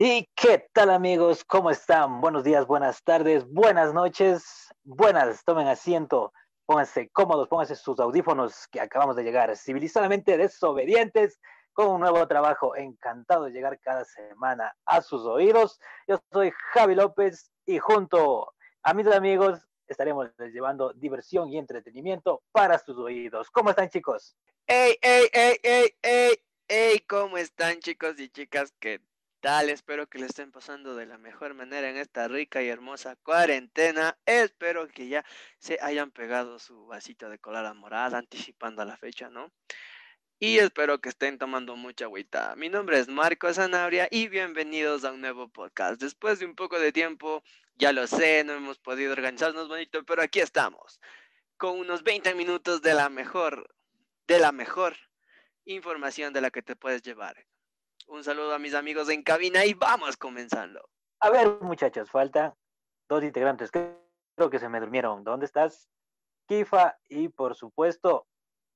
¿Y qué tal amigos? ¿Cómo están? Buenos días, buenas tardes, buenas noches, buenas, tomen asiento, pónganse cómodos, pónganse sus audífonos que acabamos de llegar civilizadamente desobedientes con un nuevo trabajo. Encantado de llegar cada semana a sus oídos. Yo soy Javi López y junto a mis amigos estaremos llevando diversión y entretenimiento para sus oídos. ¿Cómo están chicos? ¡Ey, ey, ey, ey, ey! ¡Ey! ¿Cómo están chicos y chicas? ¿Qué tal? Espero que le estén pasando de la mejor manera en esta rica y hermosa cuarentena. Espero que ya se hayan pegado su vasito de colada morada anticipando la fecha, ¿no? Y espero que estén tomando mucha agüita. Mi nombre es Marco Zanabria y bienvenidos a un nuevo podcast. Después de un poco de tiempo, ya lo sé, no hemos podido organizarnos bonito, pero aquí estamos, con unos 20 minutos de la mejor, de la mejor información de la que te puedes llevar. Un saludo a mis amigos en cabina y vamos comenzando. A ver, muchachos, faltan dos integrantes. Creo que se me durmieron. ¿Dónde estás? Kifa y por supuesto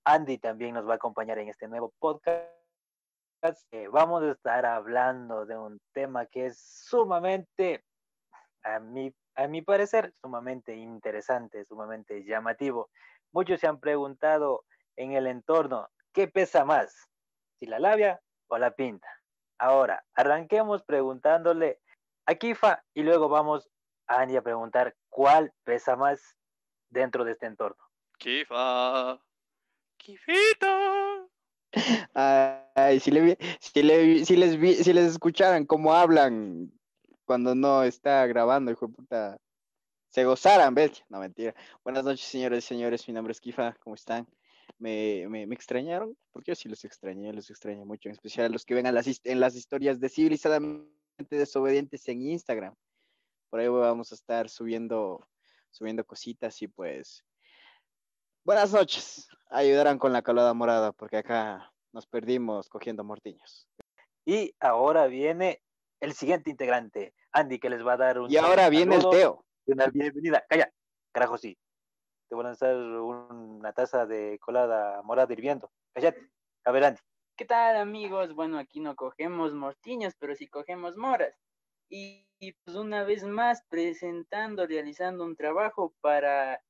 Andy también nos va a acompañar en este nuevo podcast. Eh, vamos a estar hablando de un tema que es sumamente, a mi, a mi parecer, sumamente interesante, sumamente llamativo. Muchos se han preguntado en el entorno, ¿qué pesa más? ¿Si la labia o la pinta? Ahora, arranquemos preguntándole a Kifa y luego vamos a Andy a preguntar cuál pesa más dentro de este entorno. Kifa. Kifito. Ay, si, le, si, le, si, les vi, si les escucharan cómo hablan cuando no está grabando, hijo de puta, se gozaran, ¿ves? No, mentira. Buenas noches, señores y señores. Mi nombre es Kifa. ¿Cómo están? Me, me, me, extrañaron, porque yo sí los extrañé, los extrañé mucho, en especial los que ven las, en las historias de civilizadamente desobedientes en Instagram. Por ahí vamos a estar subiendo, subiendo cositas y pues. Buenas noches. Ayudarán con la calada morada, porque acá nos perdimos cogiendo mortiños. Y ahora viene el siguiente integrante, Andy, que les va a dar un. Y ahora viene el Teo. Una bienvenida. Calla, carajo, sí te van a hacer una taza de colada morada hirviendo. Cállate. A ver, Andy. ¿Qué tal, amigos? Bueno, aquí no cogemos mortiños, pero sí cogemos moras. Y, y, pues una vez más presentando, realizando un trabajo para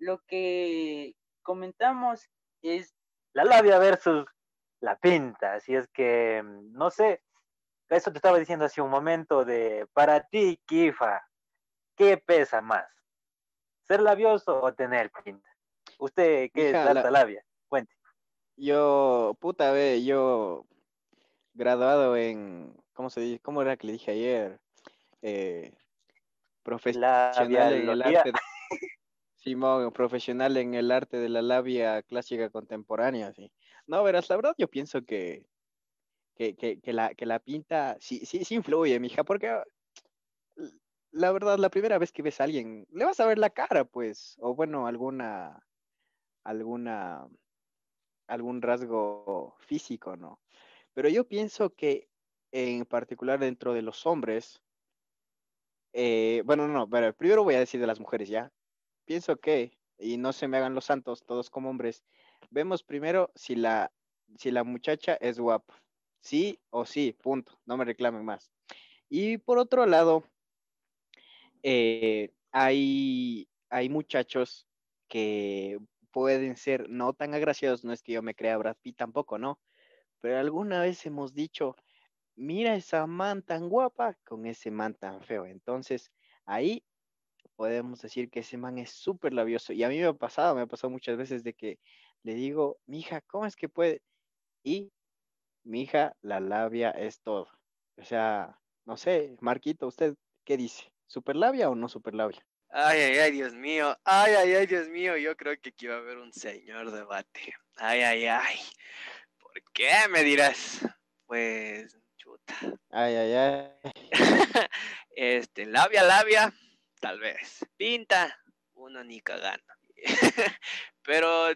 lo que comentamos es la labia versus la pinta. Así es que, no sé, eso te estaba diciendo hace un momento de, para ti, Kifa, ¿qué pesa más? ¿Ser labioso o tener pinta? ¿Usted qué Hija, es la labia? Cuente. Yo, puta, ve, yo graduado en, ¿cómo se dice? ¿Cómo era que le dije ayer? Eh, profesional en el arte de, Simón, profesional en el arte de la labia clásica contemporánea, sí. No, verás, la verdad yo pienso que, que, que, que la, que la pinta sí, sí, sí influye, mija, porque la verdad, la primera vez que ves a alguien, le vas a ver la cara, pues, o bueno, alguna, alguna, algún rasgo físico, ¿no? Pero yo pienso que en particular dentro de los hombres, eh, bueno, no, pero primero voy a decir de las mujeres, ¿ya? Pienso que, y no se me hagan los santos, todos como hombres, vemos primero si la, si la muchacha es guapa, sí o sí, punto, no me reclamen más. Y por otro lado, eh, hay, hay muchachos que pueden ser no tan agraciados, no es que yo me crea Brad Pitt tampoco, ¿no? Pero alguna vez hemos dicho, mira esa man tan guapa con ese man tan feo. Entonces, ahí podemos decir que ese man es súper labioso. Y a mí me ha pasado, me ha pasado muchas veces de que le digo, mi hija, ¿cómo es que puede? Y mi hija, la labia es todo. O sea, no sé, Marquito, ¿usted qué dice? ¿Superlabia o no superlabia? Ay, ay, ay, Dios mío. Ay, ay, ay, Dios mío. Yo creo que aquí va a haber un señor debate. Ay, ay, ay. ¿Por qué me dirás? Pues, chuta. Ay, ay, ay. este, labia, labia, tal vez. Pinta, uno ni cagando. Pero,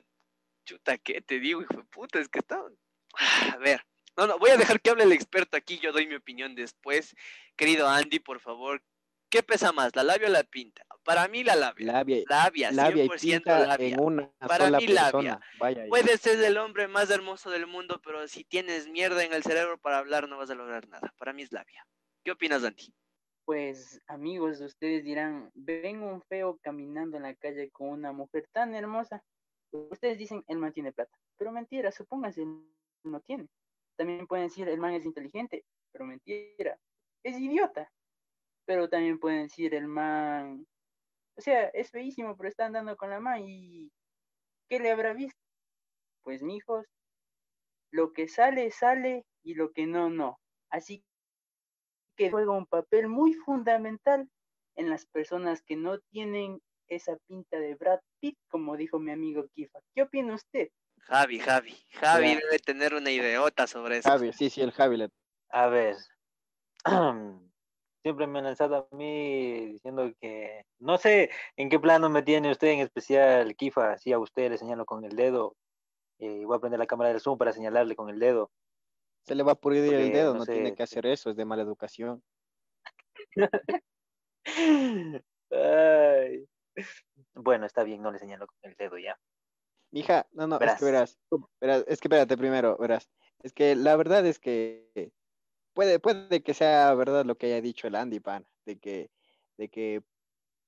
chuta, ¿qué te digo, hijo de puta? Es que está. A ver. No, no, voy a dejar que hable el experto aquí. Yo doy mi opinión después. Querido Andy, por favor, ¿Qué pesa más, la labia o la pinta? Para mí la labia. Labia, labia, 100% labia, y pinta labia. En una Para sola mí persona. labia. Vaya, Puedes ser el hombre más hermoso del mundo, pero si tienes mierda en el cerebro para hablar no vas a lograr nada. Para mí es labia. ¿Qué opinas, Dante? Pues amigos, ustedes dirán, ven un feo caminando en la calle con una mujer tan hermosa. Ustedes dicen, el man tiene plata. Pero mentira, supónganse, no tiene. También pueden decir, el man es inteligente. Pero mentira, es idiota. Pero también pueden decir, el man, o sea, es feísimo, pero está andando con la man y ¿qué le habrá visto? Pues, mijos, lo que sale, sale y lo que no, no. Así que juega un papel muy fundamental en las personas que no tienen esa pinta de Brad Pitt, como dijo mi amigo Kifa. ¿Qué opina usted? Javi, Javi. Javi debe tener una ideota sobre eso. Javi, sí, sí, el Javi. A ver, siempre me han lanzado a mí diciendo que no sé en qué plano me tiene usted en especial, Kifa, si a usted le señalo con el dedo. Eh, voy a prender la cámara del Zoom para señalarle con el dedo. Se le va a pudrir el dedo, no, tiene que hacer eso, es de mala educación. Bueno, está bien, no le señalo con el dedo ya. Mija, no, no, es que verás, verás, es que espérate primero, verás. Es que la verdad es que puede, que sea verdad lo que haya dicho el Andy Pan, de que, de que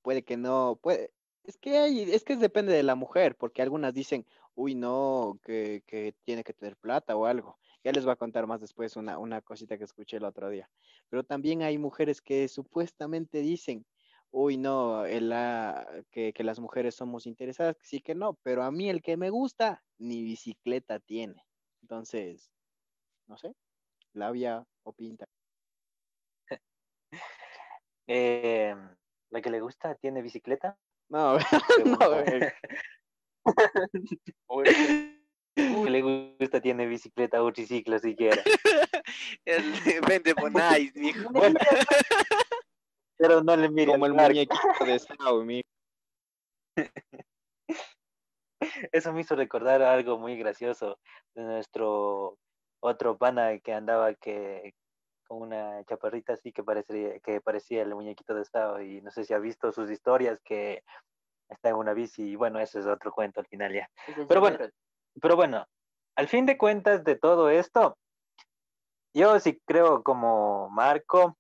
puede que no, puede, es que hay, es que depende de la mujer, porque algunas dicen, uy, no, que, que tiene que tener plata o algo. Ya les voy a contar más después una, una cosita que escuché el otro día. Pero también hay mujeres que supuestamente dicen, uy, no, que, que, las mujeres somos interesadas, sí que no, pero a mí el que me gusta, ni bicicleta tiene. Entonces, no sé, labia o pinta. Eh, ¿La que le gusta tiene bicicleta? No, no. que le gusta tiene bicicleta o triciclo siquiera. Vende Bonais, mijo. pero no le mire Como el muñequito de Sao, mijo. Eso me hizo recordar algo muy gracioso de nuestro otro pana que andaba que con una chaparrita así que parecía, que parecía el muñequito de Estado y no sé si ha visto sus historias que está en una bici y bueno, ese es otro cuento al final ya. Pero bueno, pero bueno, al fin de cuentas de todo esto, yo sí creo como Marco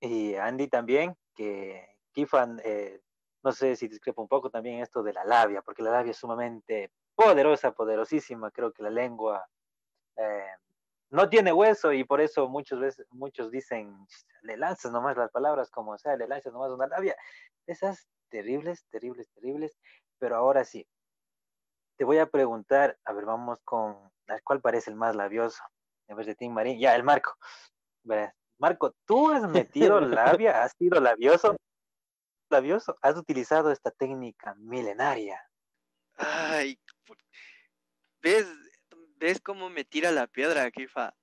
y Andy también, que Kifan, eh, no sé si discrepo un poco también esto de la labia, porque la labia es sumamente poderosa, poderosísima, creo que la lengua eh, no tiene hueso y por eso muchos veces, muchos dicen, le lanzas nomás las palabras como sea, le lanzas nomás una labia. Esas terribles, terribles, terribles, pero ahora sí, te voy a preguntar, a ver, vamos con, ¿cuál parece el más labioso? En vez de Tim Marín, ya, el Marco. Marco, ¿tú has metido labia? ¿Has sido labioso? ¿Labioso? ¿Has utilizado esta técnica milenaria? Ay, ¿ves, ¿ves cómo me tira la piedra, Kifa?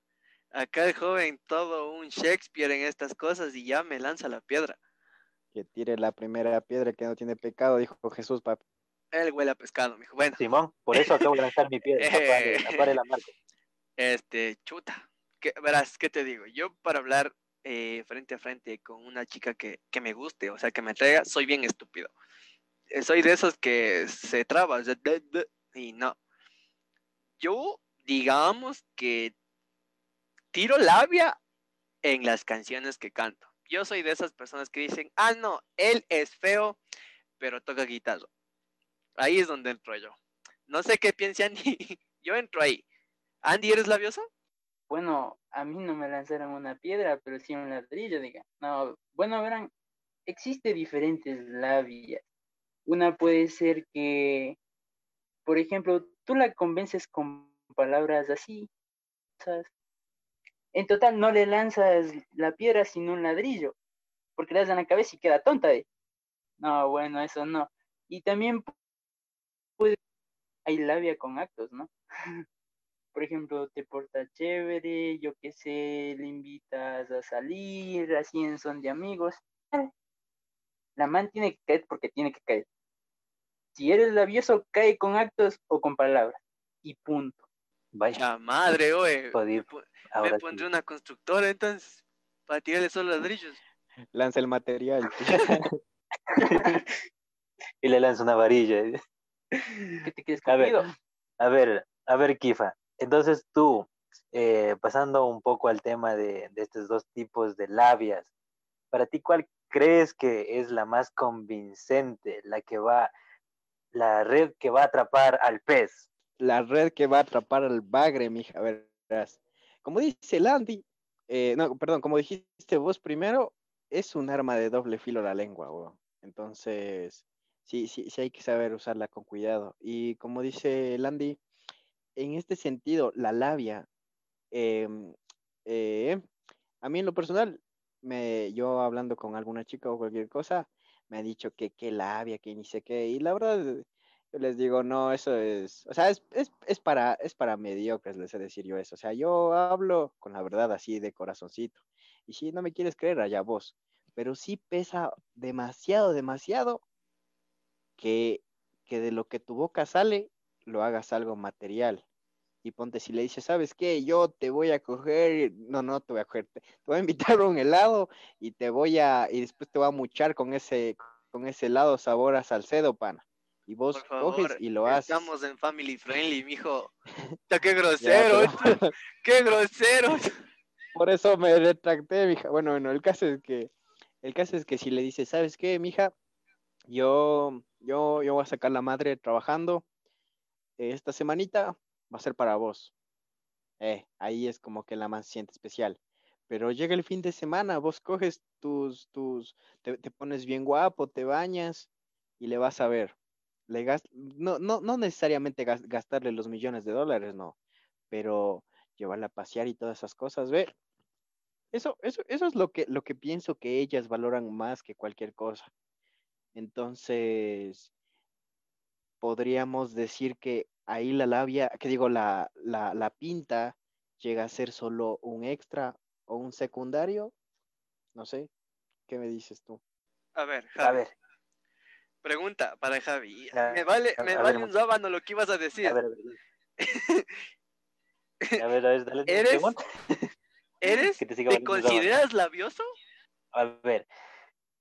Acá el joven, todo un Shakespeare en estas cosas y ya me lanza la piedra. Que tire la primera piedra que no tiene pecado, dijo Jesús, papi. Él huele a pescado, mijo. Bueno. Simón, por eso acabo de lanzar mi piedra. Apare, la marca. Este, chuta. ¿Qué, verás, ¿qué te digo? Yo para hablar eh, frente a frente con una chica que, que, me guste, o sea, que me traiga, soy bien estúpido. Eh, soy de esos que se traba, y no. Yo, digamos que tiro labia en las canciones que canto. Yo soy de esas personas que dicen, ah, no, él es feo, pero toca guitarra. Ahí es donde entro yo. No sé qué piensa Andy. yo entro ahí. Andy, ¿eres labioso? Bueno, a mí no me lanzaron una piedra, pero sí un ladrillo, diga. No, bueno, verán, existe diferentes labias. Una puede ser que, por ejemplo, tú la convences con palabras así. En total no le lanzas la piedra sino un ladrillo, porque le das en la cabeza y queda tonta. De. No, bueno, eso no. Y también hay labia con actos, ¿no? Por ejemplo, te porta chévere, yo qué sé, le invitas a salir, así en son de amigos. La man tiene que caer porque tiene que caer. Si eres labioso, cae con actos o con palabras. Y punto. Vaya madre, oye. Me pondré una constructora entonces para tirarle solo ladrillos. Lanza el material. y le lanza una varilla. ¿Qué te quieres a ver, a ver, a ver, Kifa. Entonces tú, eh, pasando un poco al tema de, de estos dos tipos de labias, para ti, ¿cuál crees que es la más convincente, la que va, la red que va a atrapar al pez? La red que va a atrapar al bagre, mija, a ver, como dice Landy, eh, no, perdón, como dijiste vos primero, es un arma de doble filo la lengua. Entonces, sí, sí, sí hay que saber usarla con cuidado. Y como dice Landy, en este sentido, la labia, em, eh, a mí en lo personal, me, yo hablando con alguna chica o cualquier cosa, me ha dicho que qué labia, que ni sé qué, y la verdad, les digo, no, eso es, o sea, es, es, es, para, es para mediocres, les he decir yo eso, o sea, yo hablo con la verdad así de corazoncito, y si no me quieres creer, allá vos, pero sí pesa demasiado, demasiado que, que de lo que tu boca sale, lo hagas algo material y ponte si le dices, ¿sabes qué? Yo te voy a coger, no, no te voy a coger, te, voy a invitar a un helado y te voy a, y después te voy a muchar con ese, con ese helado sabor a salcedo, pana. Y vos coges y lo haces. Estamos en family friendly, mijo. qué grosero, qué grosero. Por eso me retracté, mija. Bueno, bueno, el caso es que, el caso es que si le dices, ¿sabes qué, mija? Yo, yo, yo voy a sacar la madre trabajando esta semanita, va a ser para vos. Eh, ahí es como que la más siente especial. Pero llega el fin de semana, vos coges tus, tus, te, pones bien guapo, te bañas y le vas a ver. Le no, no, no necesariamente gastarle los millones de dólares, no, pero llevarla a pasear y todas esas cosas, ve. Eso, eso, eso es lo que, lo que pienso que ellas valoran más que cualquier cosa. Entonces, podríamos decir que ahí la labia, que digo, la, la, pinta llega a ser solo un extra o un secundario. No sé, ¿qué me dices tú? A ver, Javi. A ver. Pregunta para Javi. me vale, me vale un sábano lo que ibas a decir. A ver, a ver. a ver, a ver dale, ¿Eres, ¿eres te, ¿te consideras labioso? A ver,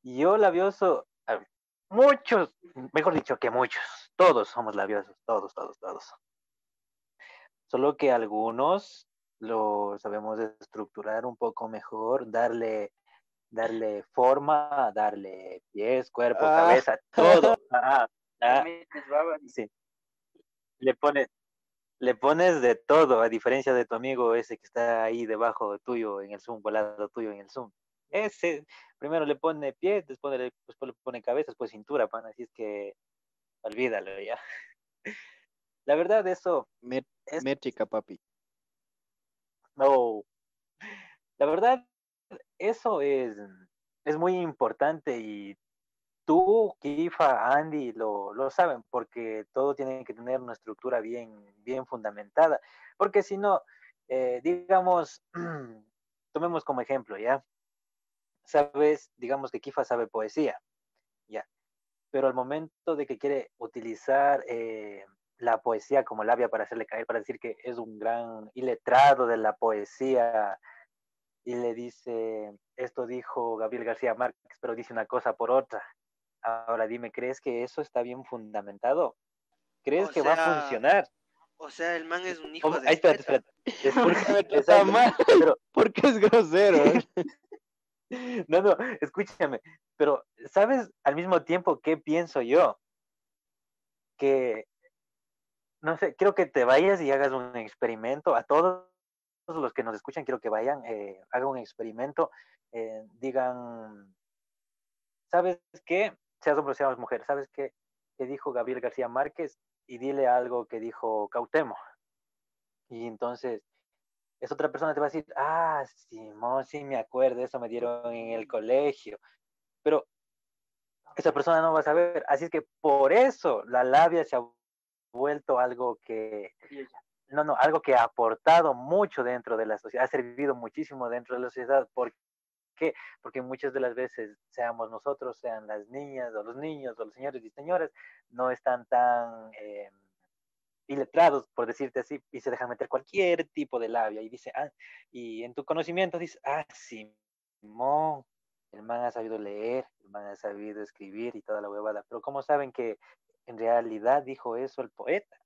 yo labioso, muchos, mejor dicho que muchos, todos somos labiosos, todos, todos, todos. Solo que algunos lo sabemos estructurar un poco mejor, darle, darle forma, darle pies, cuerpo, ah. cabeza, todo. Ah, ah, sí. Le pones, le pones de todo, a diferencia de tu amigo ese que está ahí debajo tuyo en el Zoom, volado tuyo en el Zoom. Ese primero le pone pie, después le, después le pone cabeza, después cintura, pan, así es que olvídalo ya. La verdad, eso... es... Métrica, papi. No. La verdad, eso es, es muy importante y tú, Kifa, Andy, lo, lo saben, porque todo tiene que tener una estructura bien, bien fundamentada. Porque si no, eh, digamos, tomemos como ejemplo, ¿ya? sabes, digamos que Kifa sabe poesía, ya, pero al momento de que quiere utilizar eh, la poesía como labia para hacerle caer, para decir que es un gran iletrado de la poesía, y le dice, esto dijo Gabriel García Márquez, pero dice una cosa por otra. Ahora dime, ¿crees que eso está bien fundamentado? ¿Crees que va a funcionar? O sea, el man es un hijo de... Ay, espérate, espérate. Porque es grosero. No, no, escúchame, pero ¿sabes al mismo tiempo qué pienso yo? Que, no sé, quiero que te vayas y hagas un experimento. A todos los que nos escuchan, quiero que vayan, eh, hagan un experimento, eh, digan, ¿sabes qué? Seas hombre o seas mujer, ¿sabes qué? Que dijo Gabriel García Márquez y dile algo que dijo Cautemo. Y entonces es otra persona te va a decir, ah, Simón, sí me acuerdo, eso me dieron en el colegio. Pero esa persona no va a saber. Así es que por eso la labia se ha vuelto algo que, no, no, algo que ha aportado mucho dentro de la sociedad, ha servido muchísimo dentro de la sociedad. ¿Por qué? Porque muchas de las veces, seamos nosotros, sean las niñas o los niños o los señores y señoras, no están tan... Eh, iletrados, por decirte así, y se dejan meter cualquier tipo de labia y dice, ah, y en tu conocimiento dice, ah, Simón, el man ha sabido leer, el man ha sabido escribir y toda la huevada, pero ¿cómo saben que en realidad dijo eso el poeta?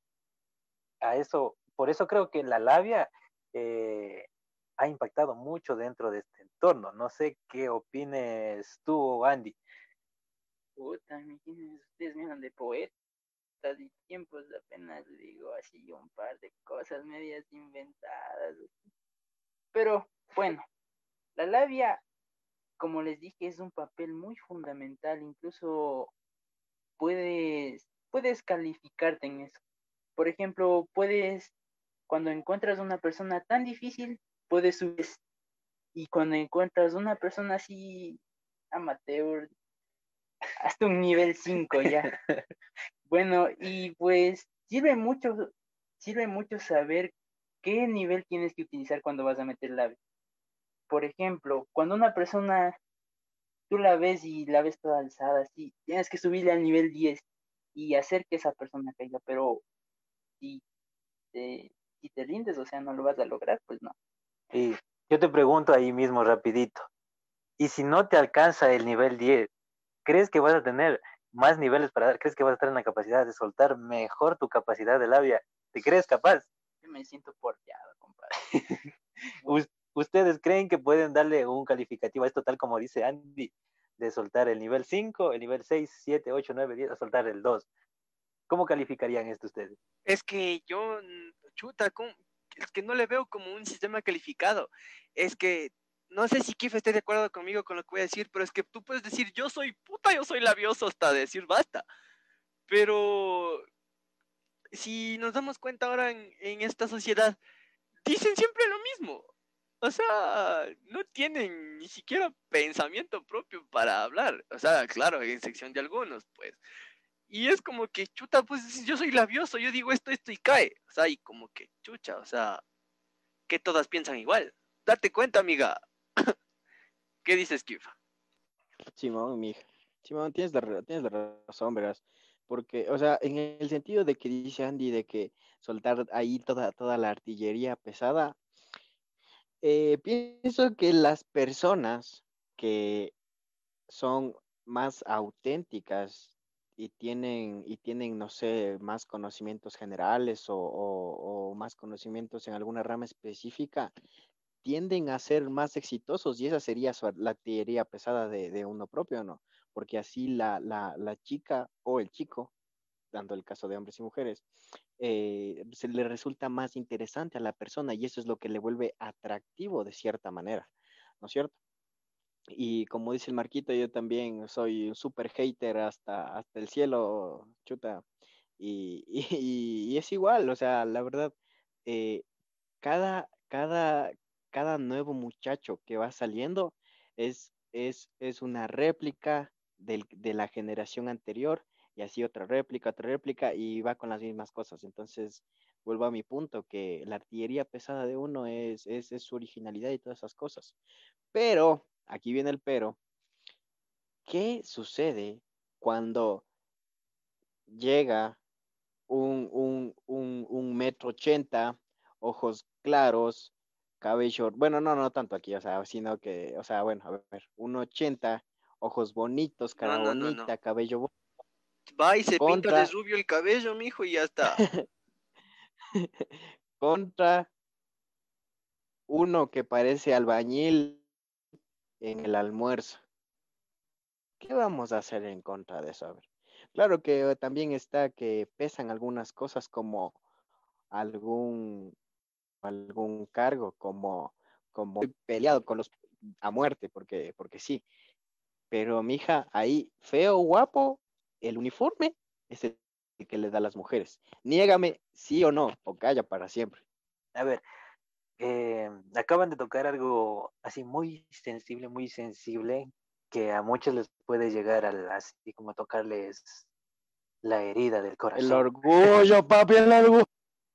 A eso, por eso creo que la labia eh, ha impactado mucho dentro de este entorno. No sé qué opines tú, Andy. Puta, ustedes de poetas y tiempos, apenas digo así un par de cosas medias inventadas. Pero bueno, la labia, como les dije, es un papel muy fundamental, incluso puedes, puedes calificarte en eso. Por ejemplo, puedes, cuando encuentras una persona tan difícil, puedes subir. Y cuando encuentras una persona así amateur, hasta un nivel 5 ya. bueno, y pues sirve mucho, sirve mucho saber qué nivel tienes que utilizar cuando vas a meter la Por ejemplo, cuando una persona tú la ves y la ves toda alzada, así, tienes que subirle al nivel 10 y hacer que esa persona caiga, pero si te, si te rindes, o sea, no lo vas a lograr, pues no. Y yo te pregunto ahí mismo rapidito, y si no te alcanza el nivel 10, ¿crees que vas a tener más niveles para dar? ¿Crees que vas a estar en la capacidad de soltar mejor tu capacidad de labia? ¿Te crees capaz? Yo me siento porteado, compadre. ¿Ustedes creen que pueden darle un calificativo a esto tal como dice Andy? De soltar el nivel 5, el nivel 6, 7, 8, 9, 10, a soltar el 2. ¿Cómo calificarían esto ustedes? Es que yo, chuta, es que no le veo como un sistema calificado. Es que no sé si Kif esté de acuerdo conmigo con lo que voy a decir, pero es que tú puedes decir, yo soy puta, yo soy labioso hasta decir basta. Pero si nos damos cuenta ahora en, en esta sociedad, dicen siempre lo mismo. O sea, no tienen ni siquiera pensamiento propio para hablar. O sea, claro, en sección de algunos, pues. Y es como que, chuta, pues yo soy labioso, yo digo esto, esto y cae. O sea, y como que, chucha, o sea, que todas piensan igual. Date cuenta, amiga. ¿Qué dices, Kifa? Simón, mi hija. Simón, tienes la, tienes la razón, verás. Porque, o sea, en el sentido de que dice Andy de que soltar ahí toda, toda la artillería pesada, eh, pienso que las personas que son más auténticas y tienen, y tienen, no sé, más conocimientos generales o, más conocimientos en alguna rama específica, tienden a ser más exitosos y esa sería la artillería pesada de, uno propio, ¿no? Porque así la, la chica o el chico, dando el caso de hombres y mujeres, eh, se le resulta más interesante a la persona y eso es lo que le vuelve atractivo de cierta manera, ¿no es cierto? Y como dice el Marquito, yo también soy un super hater hasta, hasta el cielo, chuta. Y, y, es igual, o sea, la verdad, eh, cada, cada, cada nuevo muchacho que va saliendo es, es, es una réplica del, de la generación anterior y así otra réplica, otra réplica y va con las mismas cosas. Entonces, vuelvo a mi punto, que la artillería pesada de uno es, es, su originalidad y todas esas cosas. Pero, aquí viene el pero, ¿qué sucede cuando llega un, un, un, un metro ochenta, ojos claros, cabello, bueno, no, no tanto aquí, o sea, sino que, o sea, bueno, a ver, un ochenta, ojos bonitos, cara bonita, cabello bonito Va y se pinta de rubio el cabello, mijo, y ya está. Contra uno que parece albañil en el almuerzo. ¿Qué vamos a hacer en contra de eso? Claro que también está que pesan algunas cosas como algún algún cargo, como como peleado con los a muerte, porque porque sí. Pero mija, ahí feo, guapo, el uniforme es el que le da a las mujeres. Niégame sí o no, o calla para siempre. A ver, eh, acaban de tocar algo así muy sensible, muy sensible, que a muchos les puede llegar a así como tocarles la herida del corazón. El orgullo, papi, el orgullo.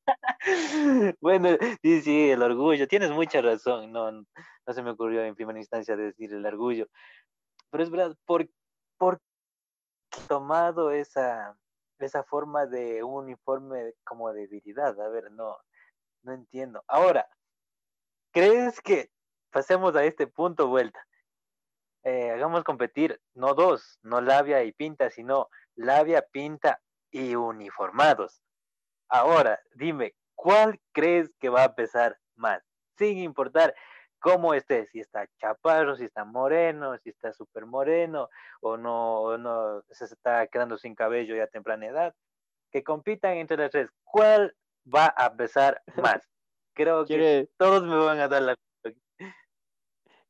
bueno, sí, sí, el orgullo. Tienes mucha razón. No, no se me ocurrió en primera instancia decir el orgullo. Pero es verdad, ¿por, por tomado esa, esa forma de un uniforme como debilidad. A ver, no, no entiendo. Ahora, ¿crees que pasemos a este punto vuelta? Eh, hagamos competir no dos, no labia y pinta, sino labia, pinta y uniformados. Ahora, dime, ¿cuál crees que va a pesar más? sin importar cómo esté, si está chaparro, si está moreno, si está súper moreno, o no, o no se está quedando sin cabello ya a temprana edad, que compitan entre las tres. ¿Cuál va a pesar más? Creo que todos me van a dar la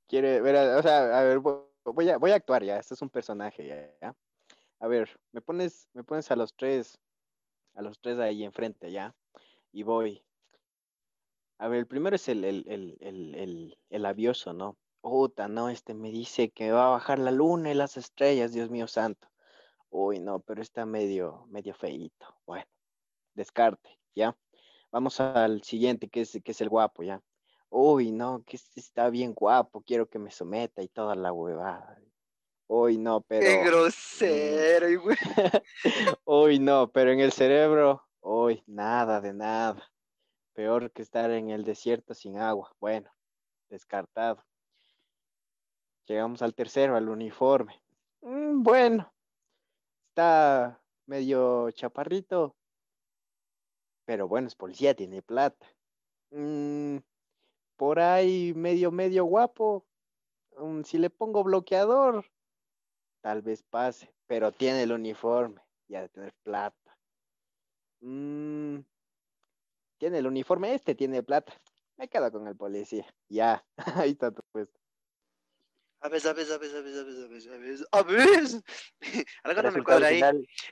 quiere ver, o sea, a ver, voy a, voy a actuar ya, este es un personaje ya, A ver, me pones, me pones a los tres, a los tres ahí enfrente ya, y voy. A ver, el primero es el, el, el, el, el avioso, ¿no? Puta, no, este me dice que va a bajar la luna y las estrellas, Dios mío santo. Uy, no, pero está medio, medio feíto. Bueno, descarte, ¿ya? Vamos al siguiente, que es, que es el guapo, ¿ya? uy, no, que está bien guapo, quiero que me someta y toda la huevada. Uy, no, pero. Qué grosero, güey. uy, no, pero en el cerebro, uy, nada de nada. Peor que estar en el desierto sin agua. Bueno, descartado. Llegamos al tercero, al uniforme. Mm, bueno, está medio chaparrito, pero bueno, es policía, tiene plata. Mm, por ahí medio, medio guapo. Mm, si le pongo bloqueador, tal vez pase, pero tiene el uniforme y ha de tener plata. Mm, tiene el uniforme, este tiene plata. Me quedo con el policía. Ya, ahí está tu puesto. A ver, a ver, a ver, a ver, a ver, a ver, a ver, a ver. Algo no me cuadra ahí.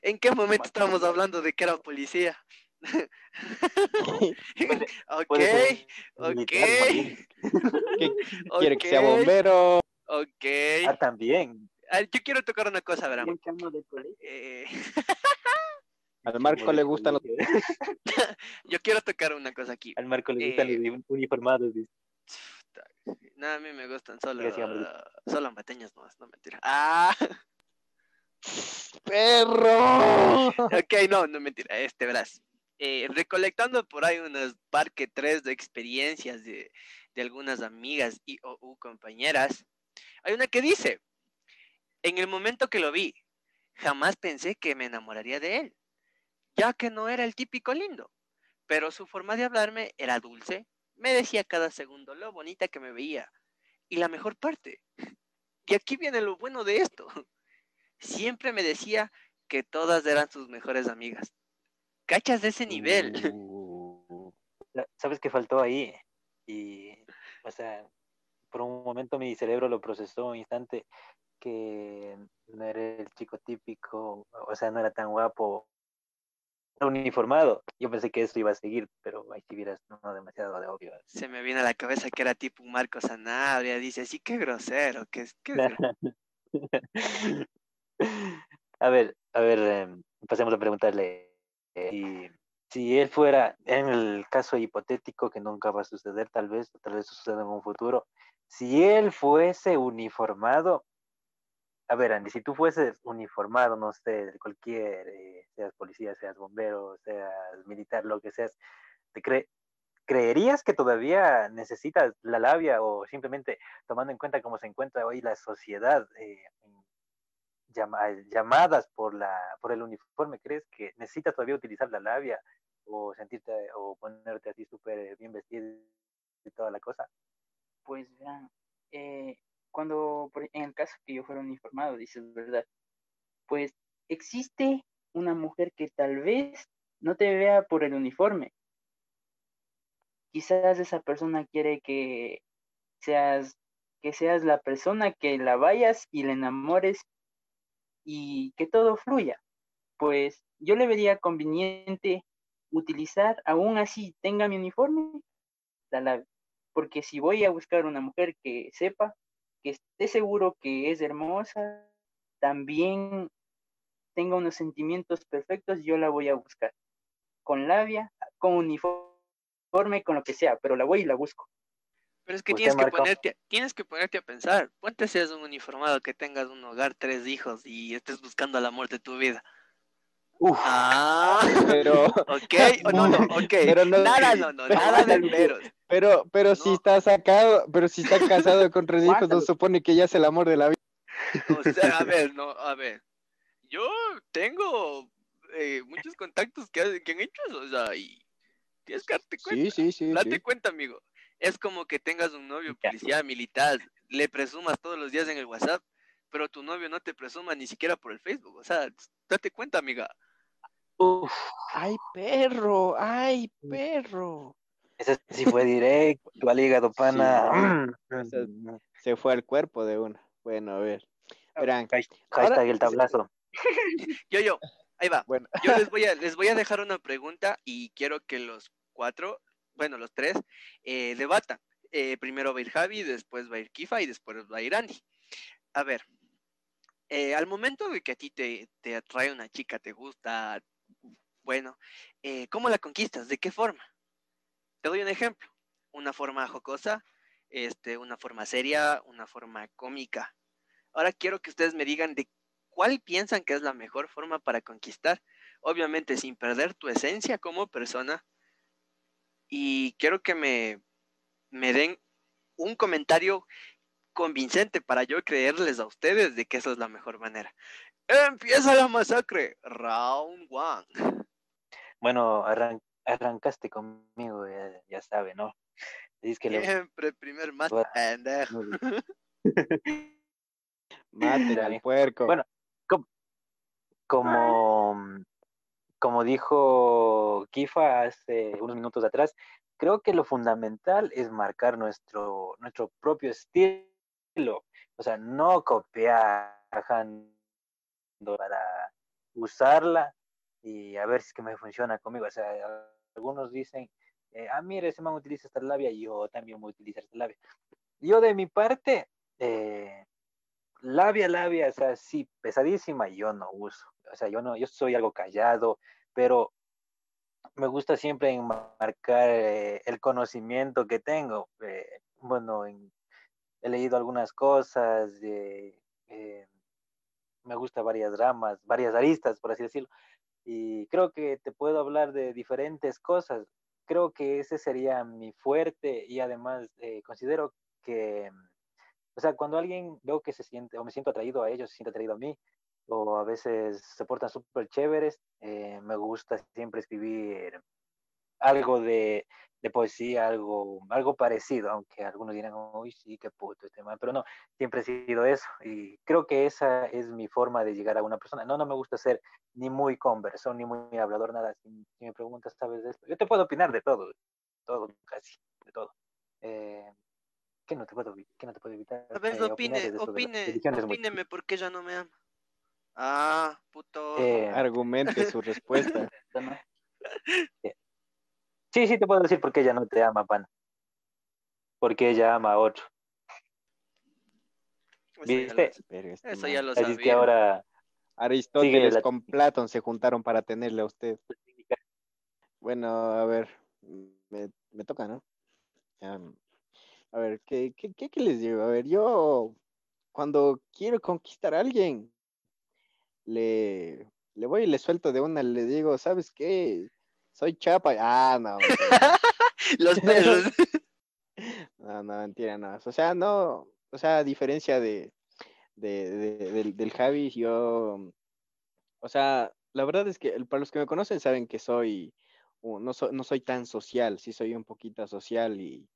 ¿En qué momento estábamos hablando de que era policía? ok, ok. ¿Quiere que sea bombero? Ok. Ah, también. yo quiero tocar una cosa, verán. Eh... Al Marco le gustan los. yo quiero tocar una cosa aquí. Al Marco le gustan los eh, uniformados. No, a mí me gustan solo, solo mateños no, no mentira. ¡Ah! ¡Perro! ok, no, no mentira, este, verás. Eh, recolectando por ahí unas parque tres de experiencias de, algunas amigas y compañeras, hay una que dice, en el momento que lo vi, jamás pensé que me enamoraría de él, ya que no era el típico lindo, pero su forma de hablarme era dulce, me decía cada segundo lo bonita que me veía. Y la mejor parte, y aquí viene lo bueno de esto, siempre me decía que todas eran sus mejores amigas. ¿Cachas de ese nivel? Uh, ¿Sabes qué faltó ahí? Y, o sea, por un momento mi cerebro lo procesó un instante que no era el chico típico, o sea, no era tan guapo, uniformado. Yo pensé que eso iba a seguir, pero ahí si vieras, no, demasiado de obvio. Se me viene a la cabeza que era tipo un Marco Sanabria, dice, sí, qué grosero, que es... a ver, a ver, em, pasemos a preguntarle y si él fuera, en el caso hipotético que nunca va a suceder, tal vez, tal vez suceda en un futuro, si él fuese uniformado, a ver, Andy, si tú fueses uniformado, no sé, cualquier, eh, seas policía, seas bombero, seas militar, lo que seas, ¿te ¿creerías que todavía necesitas la labia o simplemente tomando en cuenta cómo se encuentra hoy la sociedad eh, llamadas por, la, por el uniforme, ¿crees que necesitas todavía utilizar la labia o sentirte o ponerte así súper bien vestido y toda la cosa? Pues eh, cuando en el caso que yo fuera uniformado, dices verdad, pues existe una mujer que tal vez no te vea por el uniforme. Quizás esa persona quiere que seas que seas la persona que la vayas y le enamores y que todo fluya. Pues yo le vería conveniente utilizar, aún así tenga mi uniforme, la Porque si voy a buscar una mujer que sepa, que esté seguro que es hermosa, también tenga unos sentimientos perfectos, yo la voy a buscar. Con labia, con uniforme, con lo que sea, pero la voy y la busco. Pero es que tienes que, ponerte, tienes que ponerte a pensar. Ponte seas un uniformado que tengas un hogar, tres hijos y estés buscando el amor de tu vida. Uf, ah, pero. Ok, no, no, ok. Pero no, nada, no, no, nada de pero. Pero, pero si está sacado, pero si está casado con tres hijos, no supone que ya es el amor de la vida. O sea, a ver, no, a ver. Yo tengo eh, muchos contactos que, que han hecho eso, o sea, y tienes que darte cuenta. Sí, sí, sí. Date cuenta, amigo Es como que tengas un novio policía militar, le presumas todos los días en el WhatsApp, pero tu novio no te presuma ni siquiera por el Facebook. O sea, date cuenta, amiga. Uf. Ay, perro, ay, perro. Ese sí fue directo al hígado, pana. se fue al cuerpo de uno. Bueno, a ver. Verán. Ahí el tablazo. Yo, yo, ahí va. Bueno. Yo les voy, a, les voy a dejar una pregunta y quiero que los cuatro, bueno, los tres, eh. Eh, primero va a ir Javi, después va a ir Kifa y después va a ir Andy. A ver, eh, al momento de que a ti te, te atrae una chica, te gusta, bueno, ¿cómo la conquistas? ¿De qué forma? Te doy un ejemplo. Una forma jocosa, este, una forma seria, una forma cómica. Ahora quiero que ustedes me digan de cuál piensan que es la mejor forma para conquistar. Obviamente sin perder tu esencia como persona. Y quiero que me, me den un comentario convincente para yo creerles a ustedes de que esa es la mejor manera. Empieza la masacre. Round one. Bueno, arran arrancaste conmigo, ya, ya sabe, ¿no? Dices que Siempre primer más pendejo. Mate al puerco. Bueno, como, como dijo Kifa hace unos minutos atrás, creo que lo fundamental es marcar nuestro, nuestro propio estilo. O sea, no copiar para usarla y a ver si es que me funciona conmigo. O sea, algunos dicen, eh, ah, mire, ese man utiliza esta labia, yo también voy a utilizar esta labia. Yo de mi parte, eh, labia, labia, o sea, sí, pesadísima, yo no uso. O sea, yo no, yo soy algo callado, pero me gusta siempre enmarcar eh, el conocimiento que tengo. bueno, he leído algunas cosas, me gusta varias ramas, varias aristas, por así decirlo y creo que te puedo hablar de diferentes cosas. Creo que ese sería mi fuerte y además eh, considero que, o sea, cuando alguien veo que se siente o me siento atraído a ellos, se siente atraído a mí, o a veces se portan súper chéveres, eh, me gusta siempre escribir algo de, de poesía, algo, algo parecido, aunque algunos dirán, uy, sí, qué puto este man, pero no, siempre he sido eso y creo que esa es mi forma de llegar a una persona. No, no me gusta ser ni muy converso, ni muy hablador, nada. Si, me preguntas, ¿sabes de esto? Yo te puedo opinar de todo, todo, casi, de todo. Eh, ¿Qué no te puedo, qué no te puedo evitar? A ver, eh, opine, opine, opíneme por qué ella no me ama. Ah, puto. Eh, argumente su respuesta. Sí, sí te puedo decir por qué ella no te ama, pan. Porque ella ama a otro. ¿Viste? Eso ya lo sabía. Así que ahora Aristóteles con Platón se juntaron para tenerle a usted. Bueno, a ver, me, toca, ¿no? a ver, ¿qué, ¿qué, qué, les digo? A ver, yo cuando quiero conquistar a alguien, le, le voy y le suelto de una, le digo, ¿sabes qué? Soy chapa. Ah, no. Los perros. no, no, mentira, no. O sea, no, o sea, a diferencia de, de, del, Javi, yo, o sea, la verdad es que para los que me conocen saben que soy, no, no soy tan social, sí soy un poquito social y,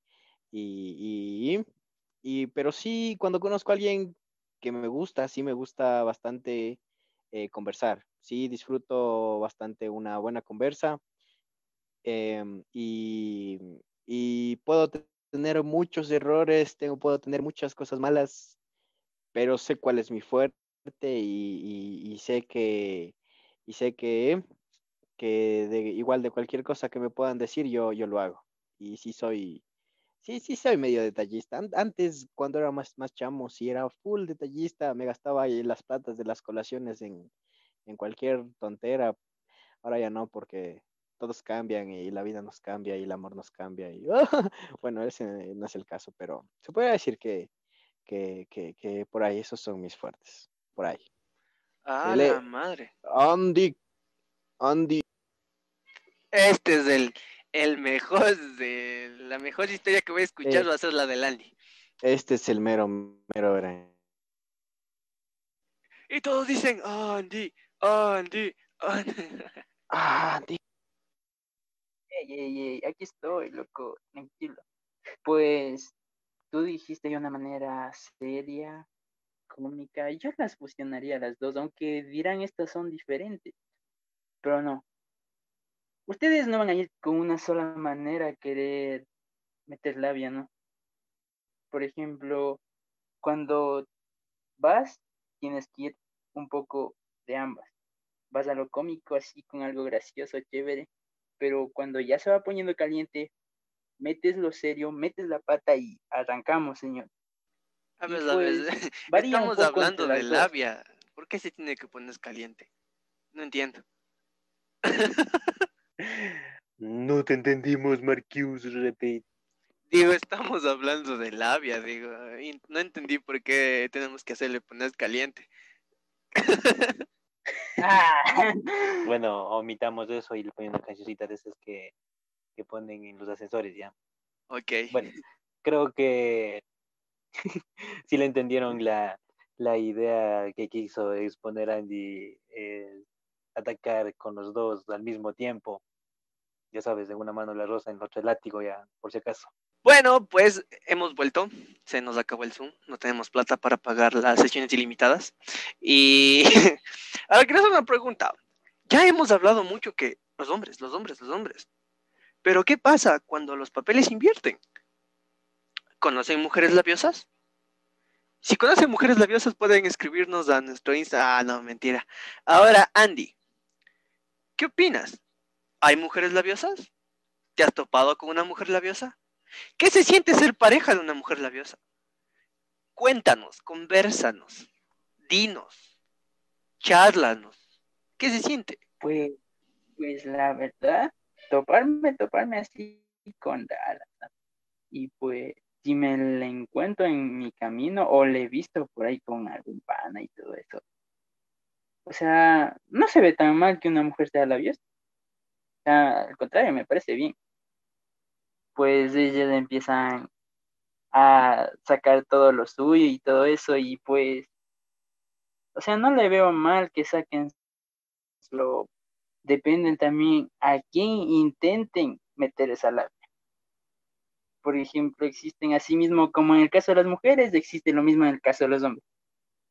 y, y, pero sí, cuando conozco a alguien que me gusta, sí me gusta bastante eh, conversar, sí disfruto bastante una buena conversa Em, y, puedo tener muchos errores, tengo, puedo tener muchas cosas malas, pero sé cuál es mi fuerte y, sé que, y sé que, que de, igual de cualquier cosa que me puedan decir, yo, yo lo hago. Y sí soy, sí, sí soy medio detallista. Antes, cuando era más, más chamo, sí era full detallista, me gastaba ahí las platas de las colaciones en, en cualquier tontera. Ahora ya no, porque todos cambian y la vida nos cambia y el amor nos cambia. Y, bueno, ese no es el caso, pero se puede decir que, que, que, por ahí esos son mis fuertes. Por ahí. Ah, la madre. Andy. Andy. Este es el, el mejor, de, la mejor historia que voy a escuchar va a ser la del Andy. Este es el mero, mero Y todos dicen, Andy, Andy, Andy. Andy ey, ey, aquí estoy, loco, tranquilo. Pues tú dijiste de una manera seria, cómica, yo las fusionaría las dos, aunque dirán estas son diferentes, pero no. Ustedes no van a ir con una sola manera a querer meter labia, ¿no? Por ejemplo, cuando vas, tienes que ir un poco de ambas. Vas a lo cómico así con algo gracioso, chévere, pero cuando ya se va poniendo caliente, metes lo serio, metes la pata y arrancamos, señor. A ver, a ver, pues, estamos hablando de labia. ¿Por qué se tiene que poner caliente? No entiendo. no te entendimos, Marcus, repite. Digo, estamos hablando de labia, digo, no entendí por qué tenemos que hacerle poner caliente. Ah. bueno, omitamos eso y le ponemos una cancioncita de esas que, que ponen en los ascensores ya. Ok. Bueno, creo que si le entendieron la, la idea que quiso exponer Andy, eh, atacar con los dos al mismo tiempo. Ya sabes, de una mano la rosa, en la otra el látigo, ya, por si acaso. Bueno, pues hemos vuelto, se nos acabó el Zoom, no tenemos plata para pagar las sesiones ilimitadas. Y ahora quiero hacer una pregunta. Ya hemos hablado mucho que los hombres, los hombres, los hombres. Pero ¿qué pasa cuando los papeles invierten? ¿Conocen mujeres labiosas? Si conocen mujeres labiosas pueden escribirnos a nuestro Insta. Ah, no, mentira. Ahora, Andy, ¿qué opinas? ¿Hay mujeres labiosas? ¿Te has topado con una mujer labiosa? ¿Qué se siente ser pareja de una mujer labiosa? Cuéntanos, conversanos, dinos, charlanos. ¿Qué se siente? Pues, pues la verdad, toparme, toparme así con Dallas. Y pues, si me la encuentro en mi camino o le he visto por ahí con algún pana y todo eso. O sea, no se ve tan mal que una mujer sea labiosa. Sea, al contrario, me parece bien pues ellas empiezan a sacar todo lo suyo y todo eso y pues, o sea, no le veo mal que saquen lo dependen también a quién intenten meter esa labia. Por ejemplo, existen así mismo como en el caso de las mujeres, existe lo mismo en el caso de los hombres.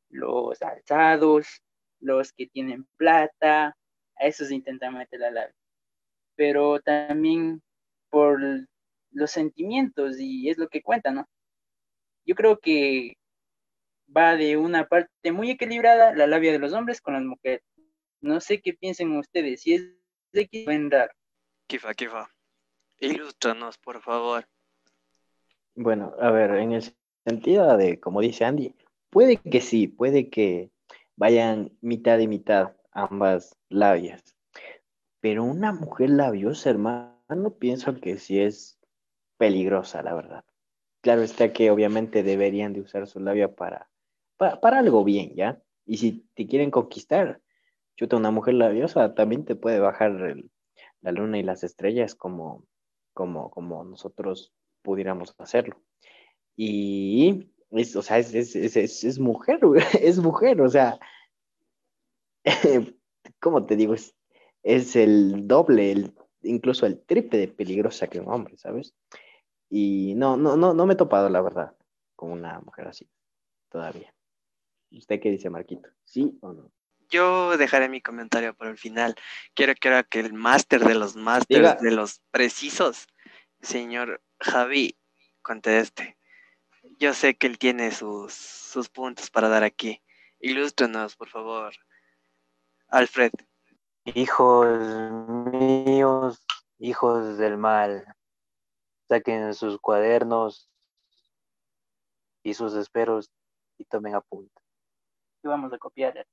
Los alzados, los que tienen plata, a esos intentan meter la labia. Pero también por los sentimientos y es lo que cuenta, ¿no? Yo creo que va de una parte muy equilibrada la labia de los hombres con las mujeres. No sé qué piensen ustedes, si es de que pueden dar. Kifa, Kifa, ilústranos, por favor. Bueno, a ver, en el sentido de, como dice Andy, puede que sí, puede que vayan mitad y mitad ambas labias, pero una mujer labiosa, hermano, pienso que sí es peligrosa, la verdad. Claro está que obviamente deberían de usar su labia para, para, algo bien, ¿ya? Y si te quieren conquistar, chuta, una mujer labiosa también te puede bajar la luna y las estrellas como, como, como nosotros pudiéramos hacerlo. Y, es, o sea, es, es, es mujer, es mujer, o sea, ¿cómo te digo? El doble, incluso el triple de peligrosa que un hombre, ¿sabes? Y no, no, no, no me he topado, la verdad, con una mujer así, todavía. ¿Usted qué dice, Marquito? ¿Sí o no? Yo dejaré mi comentario por el final. Quiero, quiero que el máster de los másters, de los precisos, señor Javi, conteste. Yo sé que él tiene sus, sus puntos para dar aquí. Ilústrenos, por favor. Alfred. Hijos míos, hijos del mal, saquen sus cuadernos y sus esperos y tomen apunte. Y vamos a copiar.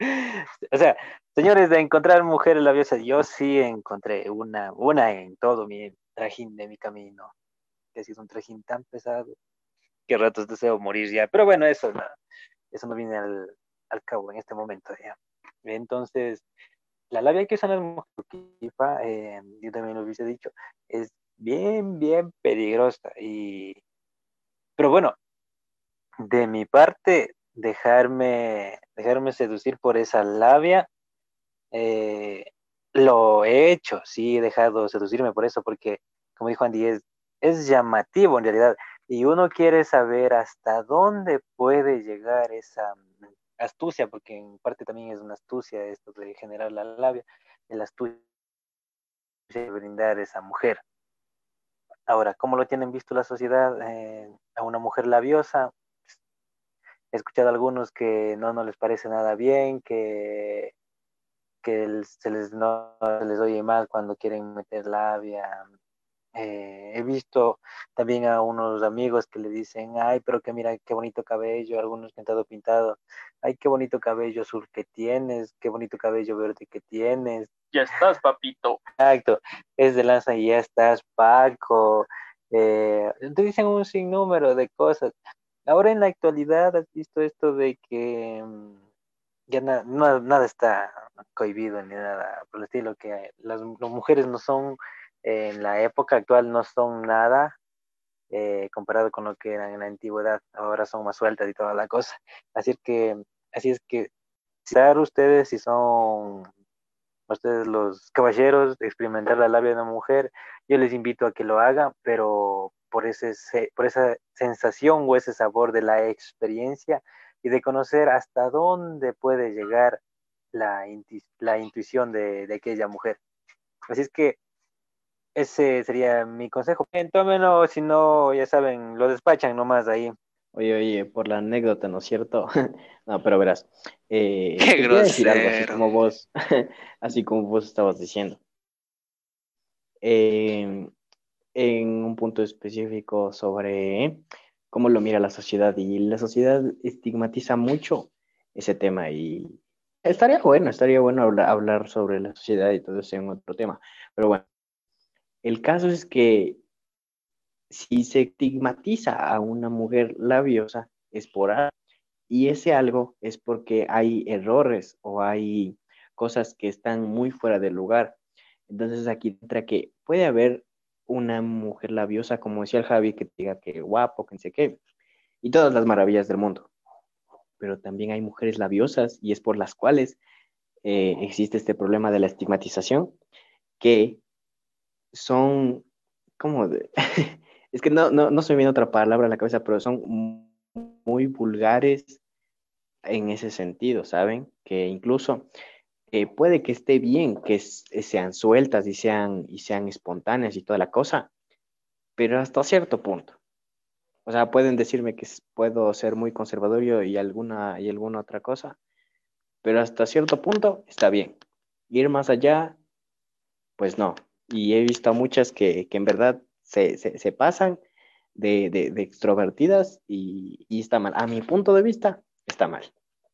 o sea, señores, de encontrar mujeres labiosas, yo sí encontré una, una en todo mi trajín de mi camino, que ha sido un trajín tan pesado que ratos deseo morir ya. Pero bueno, eso no, eso no viene al, cabo en este momento ya. Entonces, la labia que las mujeres, eh, yo también lo hubiese dicho, es bien, bien peligrosa. Y, pero bueno, de mi parte, dejarme, dejarme seducir por esa labia, eh, lo he hecho, sí he dejado seducirme por eso, porque como dijo Andy, es, es llamativo en realidad. Y uno quiere saber hasta dónde puede llegar esa astucia, porque en parte también es una astucia esto de generar la labia, el astucia de brindar esa mujer. Ahora, ¿cómo lo tienen visto la sociedad eh, a una mujer labiosa? He escuchado a algunos que no, no les parece nada bien, que, que se les, no les oye mal cuando quieren meter labia, eh, he visto también a unos amigos que le dicen, ay, pero que mira qué bonito cabello, algunos que han estado pintados, ay, qué bonito cabello azul que tienes, qué bonito cabello verde que tienes. Ya estás, papito. Exacto, es de lanza y ya estás, Paco. Eh, te dicen un sinnúmero de cosas. Ahora en la actualidad has visto esto de que mm, ya nada está cohibido ni nada por el estilo, que las mujeres no son en la época actual no son nada eh, comparado con lo que eran en la antigüedad. Ahora son más sueltas y toda la cosa. Así que, así es que, si ustedes si son ustedes los caballeros experimentar la labia de una mujer, yo les invito a que lo hagan, pero por, ese, por esa sensación o ese sabor de la experiencia y de conocer hasta dónde puede llegar la, la intuición de, de aquella mujer. Así es que ese sería mi consejo. Tómenlo, si no, ya saben, lo despachan nomás ahí. Oye, oye, por la anécdota, ¿no es cierto? no, pero verás. Eh, Qué grosero. así como vos, así como vos estabas diciendo. Em, en un punto específico sobre cómo lo mira la sociedad y la sociedad estigmatiza mucho ese tema y estaría bueno, estaría bueno hablar sobre la sociedad y todo eso en otro tema. Pero bueno, el caso es que si se estigmatiza a una mujer labiosa, es por algo. Y ese algo es porque hay errores o hay cosas que están muy fuera del lugar. Entonces aquí entra que puede haber una mujer labiosa, como decía el Javi, que diga que guapo, que no sé qué, y todas las maravillas del mundo. Pero también hay mujeres labiosas y es por las cuales eh, existe este problema de la estigmatización, que son como de, es que no, no, no se me viene otra palabra a la cabeza, pero son muy vulgares en ese sentido, ¿saben? Que incluso eh, puede que esté bien que sean sueltas y sean, y sean espontáneas y toda la cosa, pero hasta cierto punto. O sea, pueden decirme que puedo ser muy conservador y alguna, y alguna otra cosa, pero hasta cierto punto está bien. Ir más allá, pues no, y he visto muchas que, en verdad se, pasan de, extrovertidas y, está mal. A mi punto de vista, está mal.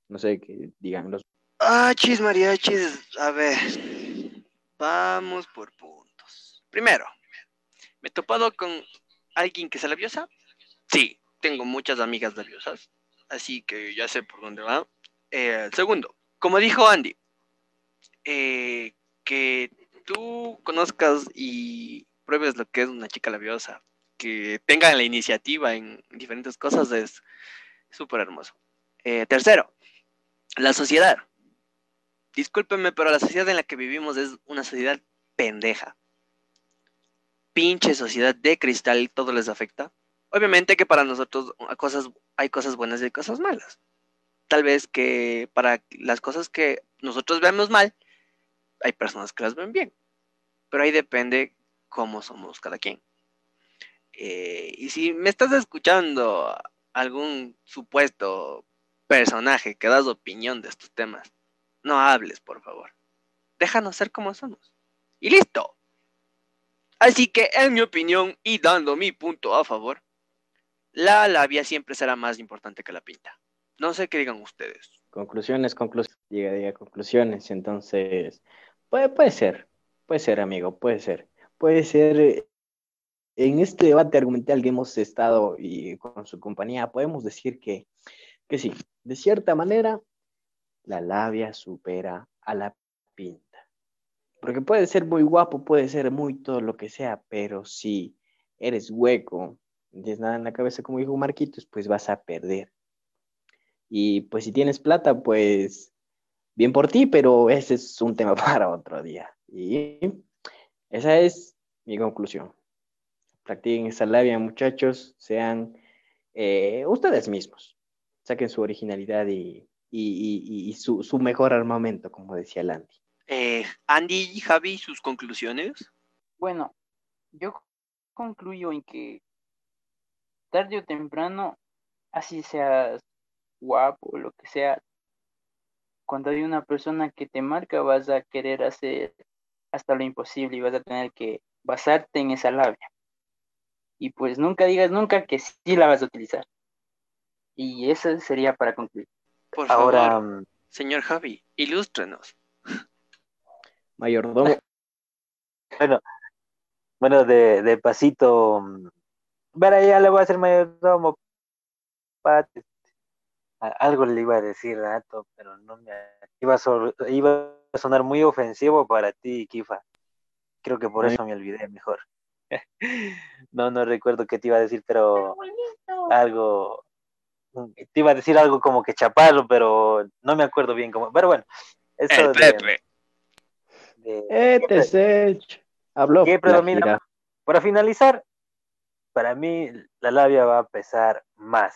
No sé qué digan los. Ah, chis, mariachis. A ver, vamos por puntos. Primero, ¿me he topado con alguien que sea labiosa? Sí, tengo muchas amigas labiosas, así que ya sé por dónde va. Eh, segundo, como dijo Andy, eh, que tú conozcas y pruebes lo que es una chica labiosa, que tenga la iniciativa en diferentes cosas, es súper hermoso. Eh, tercero, la sociedad. Discúlpenme, pero la sociedad en la que vivimos es una sociedad pendeja. Pinche sociedad de cristal, todo les afecta. Obviamente que para nosotros hay cosas buenas y cosas malas. Tal vez que para las cosas que nosotros vemos mal, hay personas que las ven bien, pero ahí depende cómo somos cada quien. Eh, y si me estás escuchando algún supuesto personaje que das opinión de estos temas, no hables, por favor. Déjanos ser como somos. Y listo. Así que, en mi opinión, y dando mi punto a favor, la labia siempre será más importante que la pinta. No sé qué digan ustedes. Conclusiones, conclusiones. Diga, diga, conclusiones. Entonces, Puede, puede ser, puede ser, amigo, puede ser. Puede ser. Eh, en este debate argumental que hemos estado y con su compañía, podemos decir que, que sí, de cierta manera, la labia supera a la pinta. Porque puede ser muy guapo, puede ser muy todo lo que sea, pero si eres hueco, no tienes nada en la cabeza, como dijo Marquitos, pues vas a perder. Y pues si tienes plata, pues bien por ti, pero ese es un tema para otro día. Y esa es mi conclusión. practiquen esa labia, muchachos, sean eh, ustedes mismos. Saquen su originalidad y, su, mejor armamento, como decía Landy. Eh, Andy y Javi, sus conclusiones. Bueno, yo concluyo en que tarde o temprano, así seas guapo o lo que sea, cuando hay una persona que te marca, vas a querer hacer hasta lo imposible y vas a tener que basarte en esa labia. Y pues nunca digas nunca que sí la vas a utilizar. Y eso sería para concluir. Por Ahora, favor, mm, señor Javi, ilústrenos. Mayordomo. bueno, bueno, de, de pasito. Mm, bueno, ya le voy a hacer mayordomo. Algo le iba a decir rato, pero no me iba a, iba a sonar muy ofensivo para ti, Kifa. Creo que por eso me olvidé mejor. no, no recuerdo qué te iba a decir, pero algo, mm, te iba a decir algo como que chaparro, pero no me acuerdo bien cómo. Pero bueno, eso de, de, Habló. ¿Qué predomina? Para finalizar, para mí la labia va a pesar más.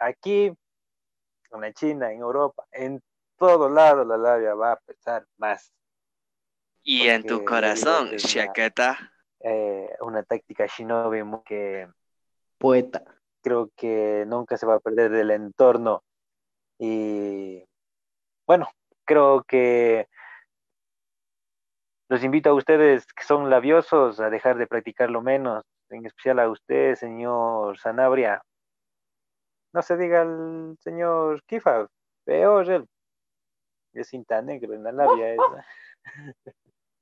Aquí, en la China, en Europa, en todos lados la labia va a pesar más. Y en tu corazón, chaqueta. Eh, una táctica shinobi que poeta. Creo que nunca se va a perder del entorno. Y bueno, creo que los invito a ustedes que son labiosos a dejar de practicarlo menos, en especial a usted, señor Sanabria. No se diga al señor Kifa, peor él. Es cinta negro en la labia.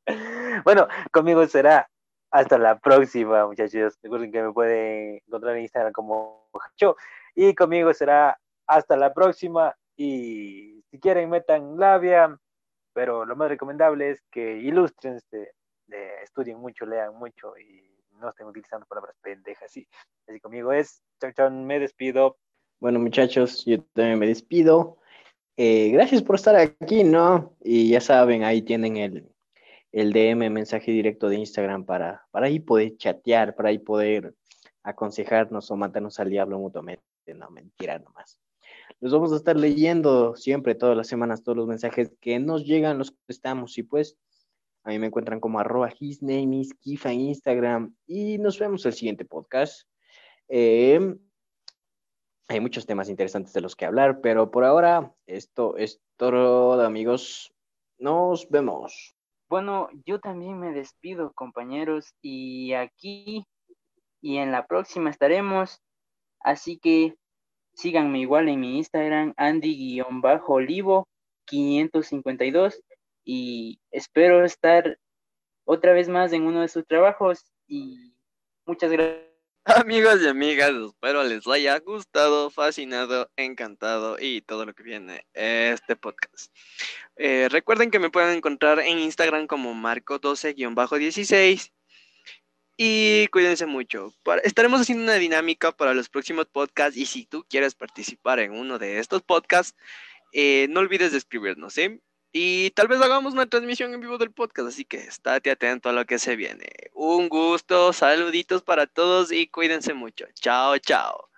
bueno, conmigo será hasta la próxima, muchachos. Recuerden que me pueden encontrar en Instagram como Hacho. Y conmigo será hasta la próxima. Y si quieren, metan labia. Pero lo más recomendable es que ilustren, este, estudien mucho, lean mucho y no estén utilizando palabras pendejas. Sí. Así conmigo es. Chau, chau, me despido. Bueno, muchachos, yo también me despido. Eh, gracias por estar aquí, ¿no? Y ya saben, ahí tienen el, el DM, mensaje directo de Instagram para, para ahí poder chatear, para ahí poder aconsejarnos o matarnos al diablo mutuamente. No, mentira nomás. Los vamos a estar leyendo siempre, todas las semanas, todos los mensajes que nos llegan, los contestamos. Y pues, a mí me encuentran como arroba his name is Kifa en Instagram. Y nos vemos el siguiente podcast. Em, hay muchos temas interesantes de los que hablar, pero por ahora, esto es todo, amigos. Nos vemos. Bueno, yo también me despido, compañeros, y aquí y en la próxima estaremos. Así que síganme igual en mi Instagram, Andy-Olivo552 y espero estar otra vez más en uno de sus trabajos y muchas gracias. Amigos y amigas, espero les haya gustado, fascinado, encantado y todo lo que viene este podcast. Eh, recuerden que me pueden encontrar en Instagram como Marco12-16 y cuídense mucho. estaremos haciendo una dinámica para los próximos podcasts y si tú quieres participar en uno de estos podcasts, eh, no olvides de escribirnos, ¿sí? Y tal vez hagamos una transmisión en vivo del podcast, así que estate atento a lo que se viene. Un gusto, saluditos para todos y cuídense mucho. Chao, chao.